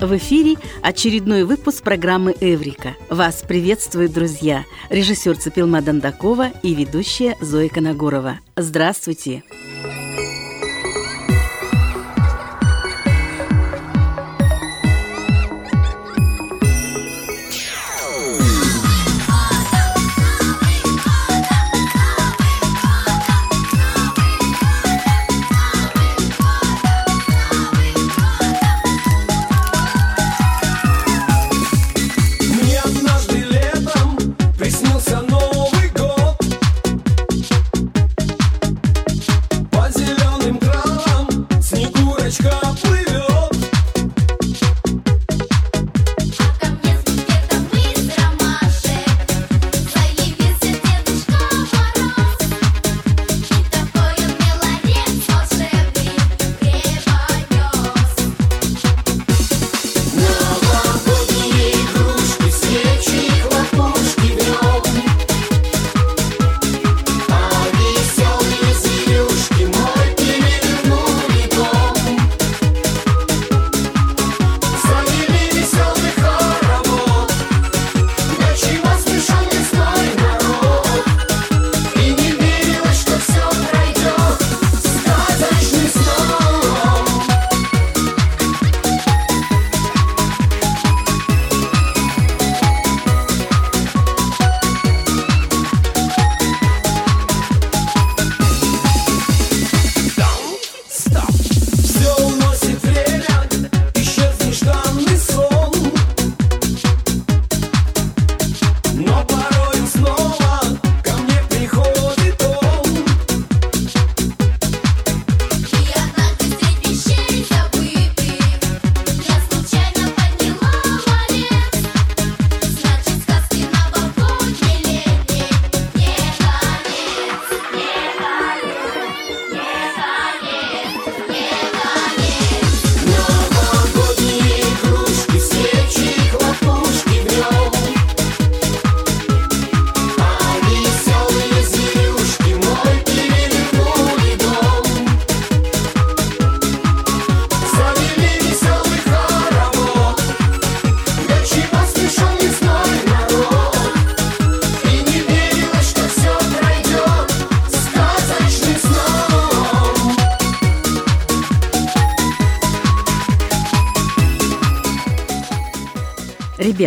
В эфире очередной выпуск программы «Эврика». Вас приветствуют друзья, режиссер Цепилма Дандакова и ведущая Зоя Коногорова. Здравствуйте! Здравствуйте!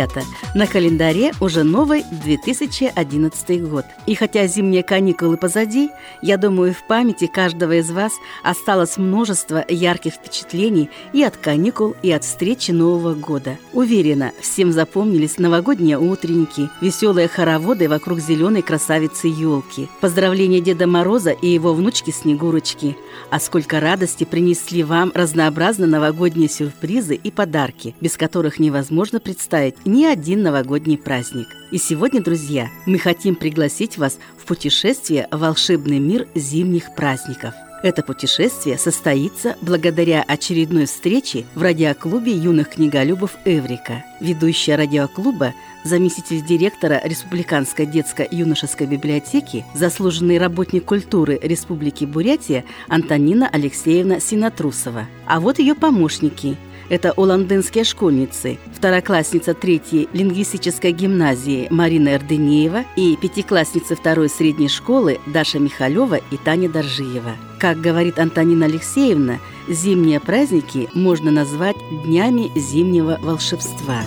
Ребята, на календаре уже новый 2011 год. И хотя зимние каникулы позади, я думаю, в памяти каждого из вас осталось множество ярких впечатлений и от каникул, и от встречи Нового года. Уверена, всем запомнились новогодние утренники, веселые хороводы вокруг зеленой красавицы елки, поздравления Деда Мороза и его внучки Снегурочки. А сколько радости принесли вам разнообразно новогодние сюрпризы и подарки, без которых невозможно представить ни один новогодний праздник. И сегодня, друзья, мы хотим пригласить вас в путешествие в волшебный мир зимних праздников. Это путешествие состоится благодаря очередной встрече в радиоклубе юных книголюбов «Эврика». Ведущая радиоклуба, заместитель директора Республиканской детско-юношеской библиотеки, заслуженный работник культуры Республики Бурятия Антонина Алексеевна Синатрусова. А вот ее помощники – это уландынские школьницы, второклассница третьей лингвистической гимназии Марина Эрденеева и пятиклассницы второй средней школы Даша Михалева и Таня Доржиева. Как говорит Антонина Алексеевна, зимние праздники можно назвать днями зимнего волшебства.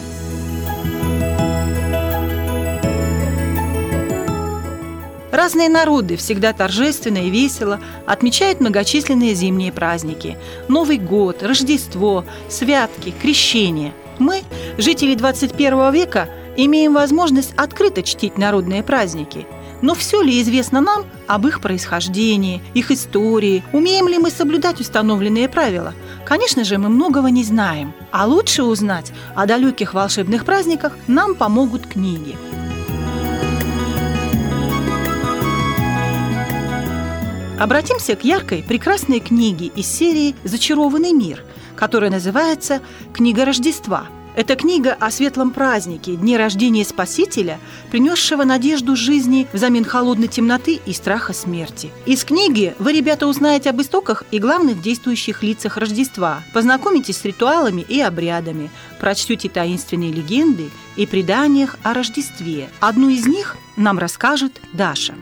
Разные народы всегда торжественно и весело отмечают многочисленные зимние праздники. Новый год, Рождество, святки, крещение. Мы, жители 21 века, имеем возможность открыто чтить народные праздники. Но все ли известно нам об их происхождении, их истории? Умеем ли мы соблюдать установленные правила? Конечно же, мы многого не знаем. А лучше узнать о далеких волшебных праздниках нам помогут книги. Обратимся к яркой, прекрасной книге из серии «Зачарованный мир», которая называется «Книга Рождества». Это книга о светлом празднике, дне рождения Спасителя, принесшего надежду жизни взамен холодной темноты и страха смерти. Из книги вы, ребята, узнаете об истоках и главных действующих лицах Рождества, познакомитесь с ритуалами и обрядами, прочтете таинственные легенды и преданиях о Рождестве. Одну из них нам расскажет Даша.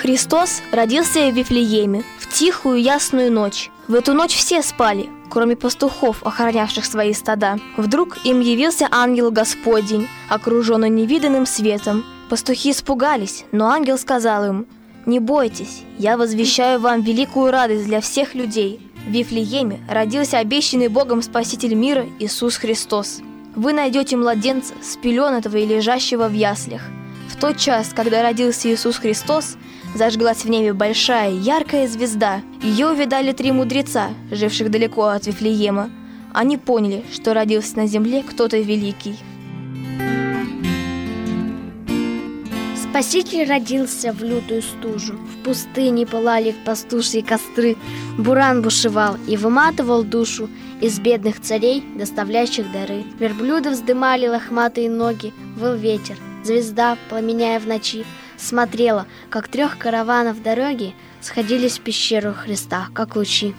Христос родился в Вифлееме в тихую ясную ночь. В эту ночь все спали, кроме пастухов, охранявших свои стада. Вдруг им явился ангел Господень, окруженный невиданным светом. Пастухи испугались, но ангел сказал им, «Не бойтесь, я возвещаю вам великую радость для всех людей. В Вифлееме родился обещанный Богом Спаситель мира Иисус Христос. Вы найдете младенца, спеленатого и лежащего в яслях. В тот час, когда родился Иисус Христос, Зажглась в небе большая, яркая звезда. Ее увидали три мудреца, живших далеко от Вифлеема. Они поняли, что родился на земле кто-то великий. Спаситель родился в лютую стужу. В пустыне пылали пастушьи костры. Буран бушевал и выматывал душу из бедных царей, доставляющих дары. Верблюды вздымали лохматые ноги, выл ветер. Звезда, пламеняя в ночи, смотрела, как трех караванов дороги сходились в пещеру Христа, как лучи.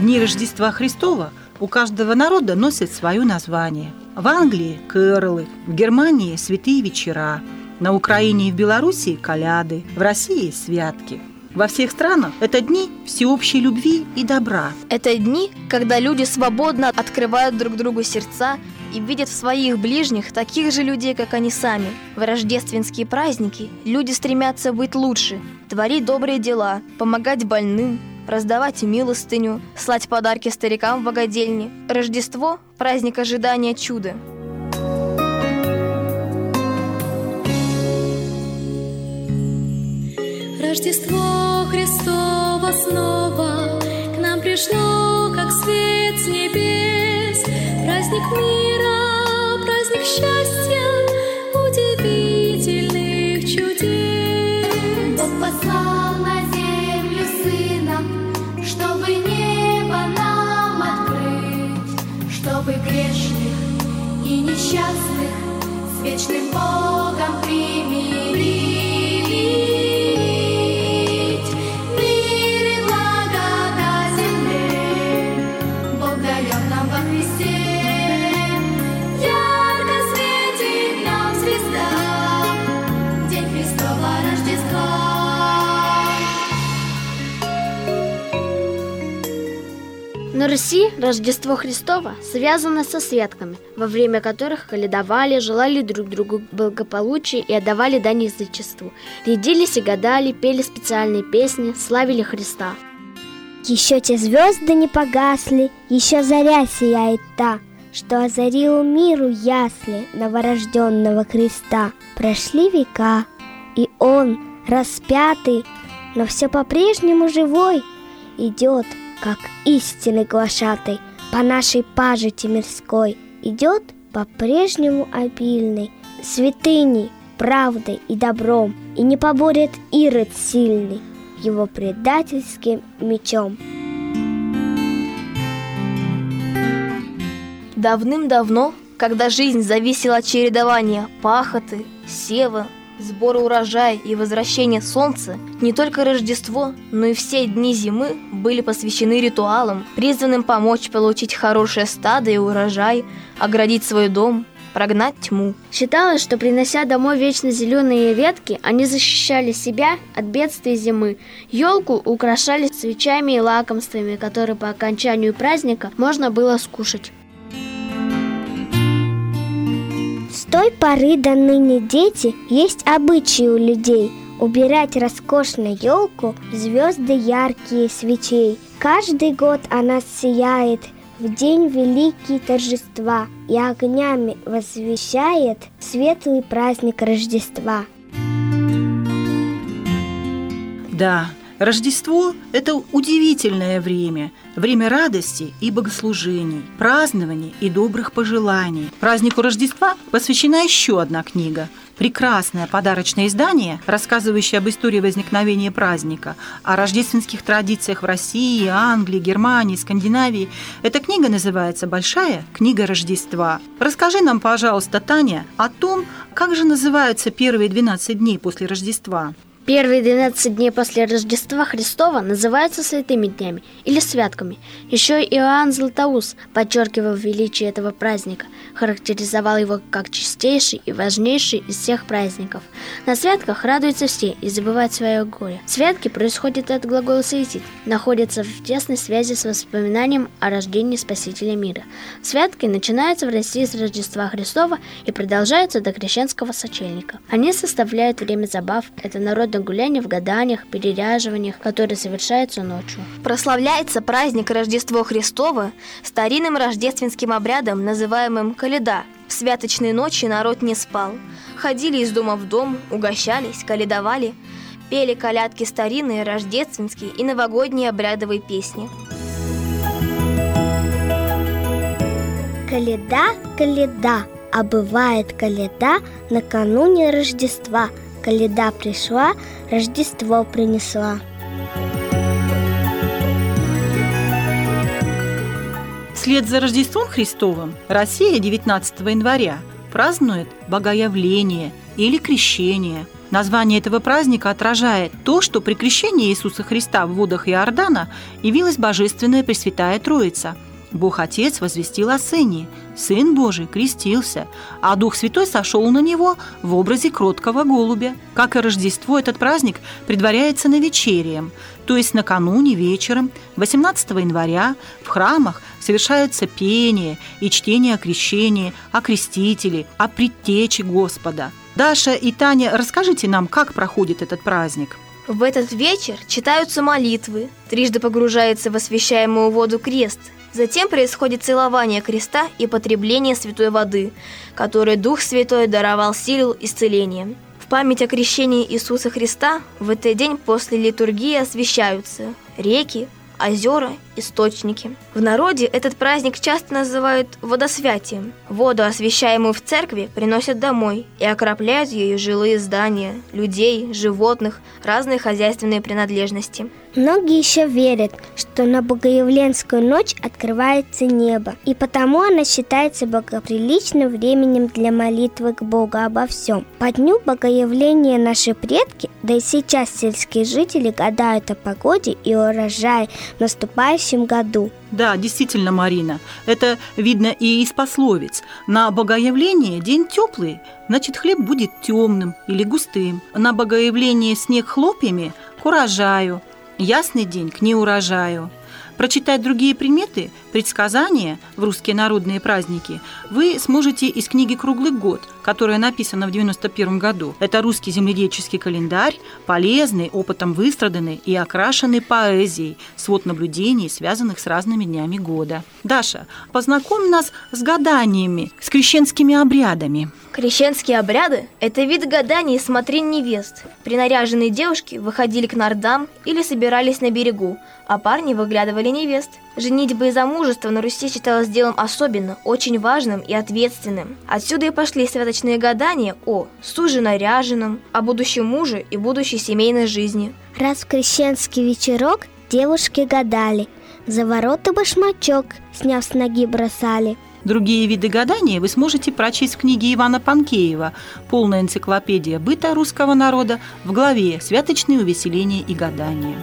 Дни Рождества Христова у каждого народа носят свое название. В Англии – Кэрлы, в Германии – Святые вечера, на Украине и в Белоруссии – Коляды, в России – Святки – во всех странах это дни всеобщей любви и добра. Это дни, когда люди свободно открывают друг другу сердца и видят в своих ближних таких же людей, как они сами. В рождественские праздники люди стремятся быть лучше, творить добрые дела, помогать больным, раздавать милостыню, слать подарки старикам в богадельне. Рождество – праздник ожидания чуда. Рождество Христово снова к нам пришло, как свет с небес, праздник мира, праздник счастья, удивительных чудес. На Руси Рождество Христово связано со святками, во время которых каледовали, желали друг другу благополучия и отдавали дань язычеству. Рядились и гадали, пели специальные песни, славили Христа. Еще те звезды не погасли, еще заря сияет та, что озарила миру ясли новорожденного Христа. Прошли века, и он, распятый, но все по-прежнему живой, идет как истинный глашатый, по нашей пажити мирской идет по-прежнему обильный, святыней, правдой и добром, и не поборет Ирод сильный его предательским мечом. Давным-давно, когда жизнь зависела от чередования пахоты, сева, сбора урожая и возвращения солнца, не только Рождество, но и все дни зимы были посвящены ритуалам, призванным помочь получить хорошее стадо и урожай, оградить свой дом, прогнать тьму. Считалось, что принося домой вечно зеленые ветки, они защищали себя от бедствий зимы. Елку украшали свечами и лакомствами, которые по окончанию праздника можно было скушать. Той поры до ныне дети есть обычаи у людей убирать роскошную елку звезды яркие свечей. Каждый год она сияет в день великий торжества и огнями возвещает светлый праздник Рождества. Да, Рождество – это удивительное время, время радости и богослужений, празднований и добрых пожеланий. Празднику Рождества посвящена еще одна книга – прекрасное подарочное издание, рассказывающее об истории возникновения праздника, о рождественских традициях в России, Англии, Германии, Скандинавии. Эта книга называется «Большая книга Рождества». Расскажи нам, пожалуйста, Таня, о том, как же называются первые 12 дней после Рождества. Первые 12 дней после Рождества Христова называются святыми днями или святками. Еще Иоанн Златоуст подчеркивал величие этого праздника, характеризовал его как чистейший и важнейший из всех праздников. На святках радуются все и забывают свое горе. Святки происходят от глагола «светить», находятся в тесной связи с воспоминанием о рождении Спасителя мира. Святки начинаются в России с Рождества Христова и продолжаются до крещенского сочельника. Они составляют время забав, это народное гуляние в гаданиях, переряживаниях, которые совершаются ночью. Прославляется праздник Рождество Христово старинным рождественским обрядом, называемым «Каледа». В святочные ночи народ не спал. Ходили из дома в дом, угощались, каледовали, пели колядки старинные, рождественские и новогодние обрядовые песни. Каледа, каледа, а бывает каледа накануне Рождества – Каледа пришла, Рождество принесла. Вслед за Рождеством Христовым Россия 19 января празднует Богоявление или Крещение. Название этого праздника отражает то, что при крещении Иисуса Христа в водах Иордана явилась Божественная Пресвятая Троица – Бог Отец возвестил о Сыне, Сын Божий крестился, а Дух Святой сошел на него в образе кроткого голубя. Как и Рождество, этот праздник предваряется на вечерием, то есть накануне вечером, 18 января, в храмах совершаются пение и чтение о крещении, о крестителе, о предтече Господа. Даша и Таня, расскажите нам, как проходит этот праздник. В этот вечер читаются молитвы, трижды погружается в освящаемую воду крест – Затем происходит целование креста и потребление святой воды, которой Дух Святой даровал силу исцеления. В память о крещении Иисуса Христа в этот день после литургии освящаются реки, озера, источники. В народе этот праздник часто называют водосвятием. Воду, освящаемую в церкви, приносят домой и окропляют ею жилые здания, людей, животных, разные хозяйственные принадлежности. Многие еще верят, что на Богоявленскую ночь открывается небо, и потому она считается богоприличным временем для молитвы к Богу обо всем. По дню Богоявления наши предки, да и сейчас сельские жители гадают о погоде и урожае в наступающем году. Да, действительно, Марина, это видно и из пословиц. На Богоявление день теплый, значит хлеб будет темным или густым. На Богоявление снег хлопьями к урожаю – Ясный день к неурожаю. Прочитать другие приметы, предсказания в русские народные праздники вы сможете из книги «Круглый год», которая написана в 91 году. Это русский земледельческий календарь, полезный, опытом выстраданный и окрашенный поэзией, свод наблюдений, связанных с разными днями года. Даша, познакомь нас с гаданиями, с крещенскими обрядами. Крещенские обряды – это вид гаданий и смотрин невест. Принаряженные девушки выходили к нардам или собирались на берегу, а парни выглядывали невест. Женитьба и замужество на Руси считалось делом особенно, очень важным и ответственным. Отсюда и пошли святочные гадания о сужено-ряженом, о будущем муже и будущей семейной жизни. Раз в крещенский вечерок девушки гадали, за ворота башмачок, сняв с ноги, бросали – Другие виды гадания вы сможете прочесть в книге Ивана Панкеева «Полная энциклопедия быта русского народа» в главе «Святочные увеселения и гадания».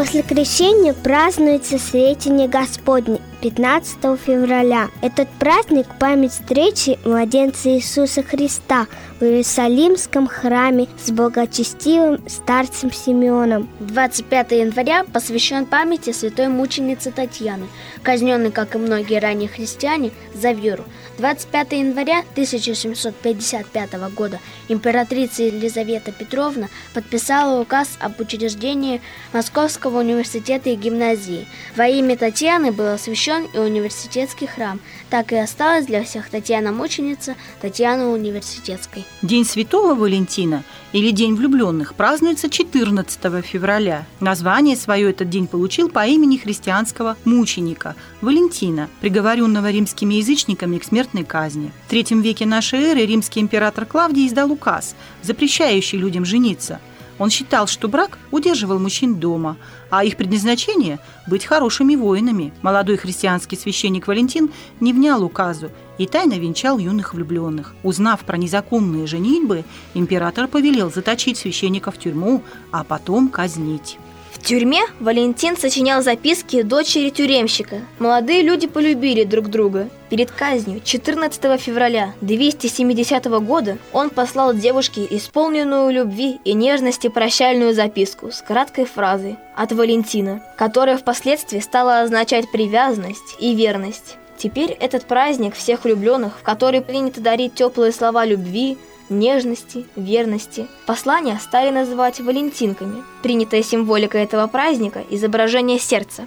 После крещения празднуется Сретение Господне 15 февраля. Этот праздник – память встречи младенца Иисуса Христа в Иерусалимском храме с благочестивым старцем Симеоном. 25 января посвящен памяти святой мученицы Татьяны, казненной, как и многие ранние христиане, за веру. 25 января 1755 года императрица Елизавета Петровна подписала указ об учреждении Московского университета и гимназии. Во имя Татьяны был освящен освящен и университетский храм. Так и осталось для всех Татьяна Мученица, Татьяна Университетской. День Святого Валентина или День влюбленных празднуется 14 февраля. Название свое этот день получил по имени христианского мученика Валентина, приговоренного римскими язычниками к смертной казни. В третьем веке нашей эры римский император Клавдий издал указ, запрещающий людям жениться – он считал, что брак удерживал мужчин дома, а их предназначение – быть хорошими воинами. Молодой христианский священник Валентин не внял указу и тайно венчал юных влюбленных. Узнав про незаконные женитьбы, император повелел заточить священника в тюрьму, а потом казнить. В тюрьме Валентин сочинял записки дочери тюремщика. Молодые люди полюбили друг друга. Перед казнью 14 февраля 270 года он послал девушке исполненную любви и нежности прощальную записку с краткой фразой «От Валентина», которая впоследствии стала означать привязанность и верность. Теперь этот праздник всех влюбленных, в который принято дарить теплые слова любви, нежности, верности. Послания стали называть валентинками. Принятая символика этого праздника – изображение сердца.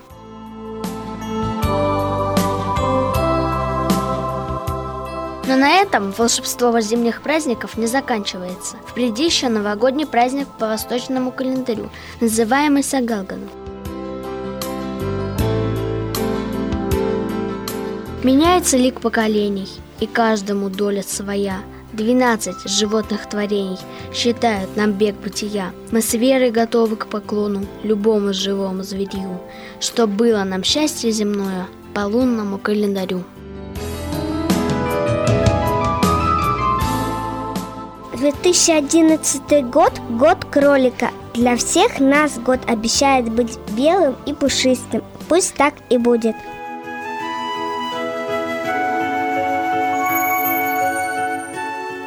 Но на этом волшебство зимних праздников не заканчивается. Впереди еще новогодний праздник по восточному календарю, называемый Сагалганом. Меняется лик поколений, и каждому доля своя – Двенадцать животных творений считают нам бег бытия. Мы с верой готовы к поклону любому живому зверю, что было нам счастье земное по лунному календарю. «2011 год – год кролика. Для всех нас год обещает быть белым и пушистым. Пусть так и будет».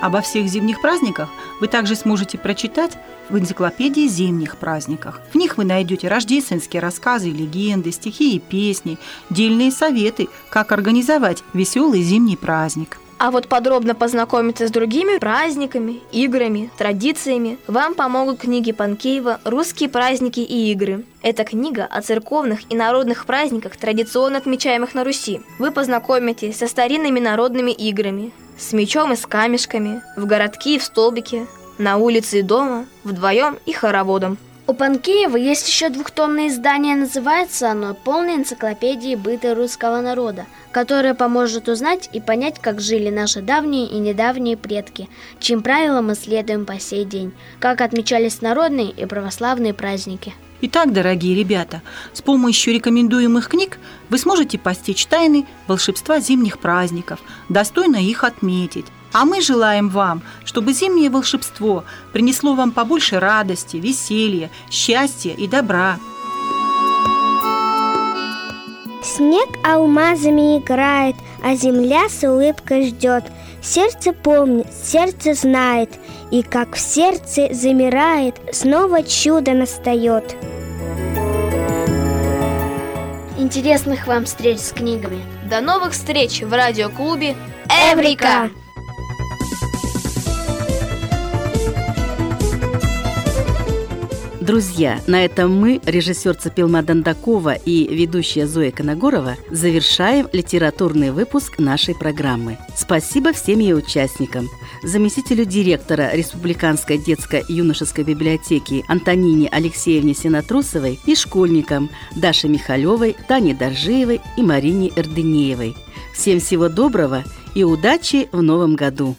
Обо всех зимних праздниках вы также сможете прочитать в энциклопедии зимних праздниках. В них вы найдете рождественские рассказы, легенды, стихи и песни, дельные советы, как организовать веселый зимний праздник. А вот подробно познакомиться с другими праздниками, играми, традициями вам помогут книги Панкеева «Русские праздники и игры». Это книга о церковных и народных праздниках, традиционно отмечаемых на Руси. Вы познакомитесь со старинными народными играми, с мечом и с камешками, в городке и в столбике, на улице и дома, вдвоем и хороводом. У Панкеева есть еще двухтомное издание, называется оно «Полная энциклопедия быта русского народа», которое поможет узнать и понять, как жили наши давние и недавние предки, чьим правилам мы следуем по сей день, как отмечались народные и православные праздники. Итак, дорогие ребята, с помощью рекомендуемых книг вы сможете постичь тайны волшебства зимних праздников, достойно их отметить. А мы желаем вам, чтобы зимнее волшебство принесло вам побольше радости, веселья, счастья и добра. Снег алмазами играет, а земля с улыбкой ждет. Сердце помнит, сердце знает, и как в сердце замирает, снова чудо настает. Интересных вам встреч с книгами. До новых встреч в радиоклубе Эврика! Друзья, на этом мы, режиссер Цепилма Дандакова и ведущая Зоя Коногорова, завершаем литературный выпуск нашей программы. Спасибо всем ее участникам. Заместителю директора Республиканской детско-юношеской библиотеки Антонине Алексеевне Синатрусовой и школьникам Даше Михалевой, Тане Доржиевой и Марине Эрдынеевой. Всем всего доброго и удачи в новом году!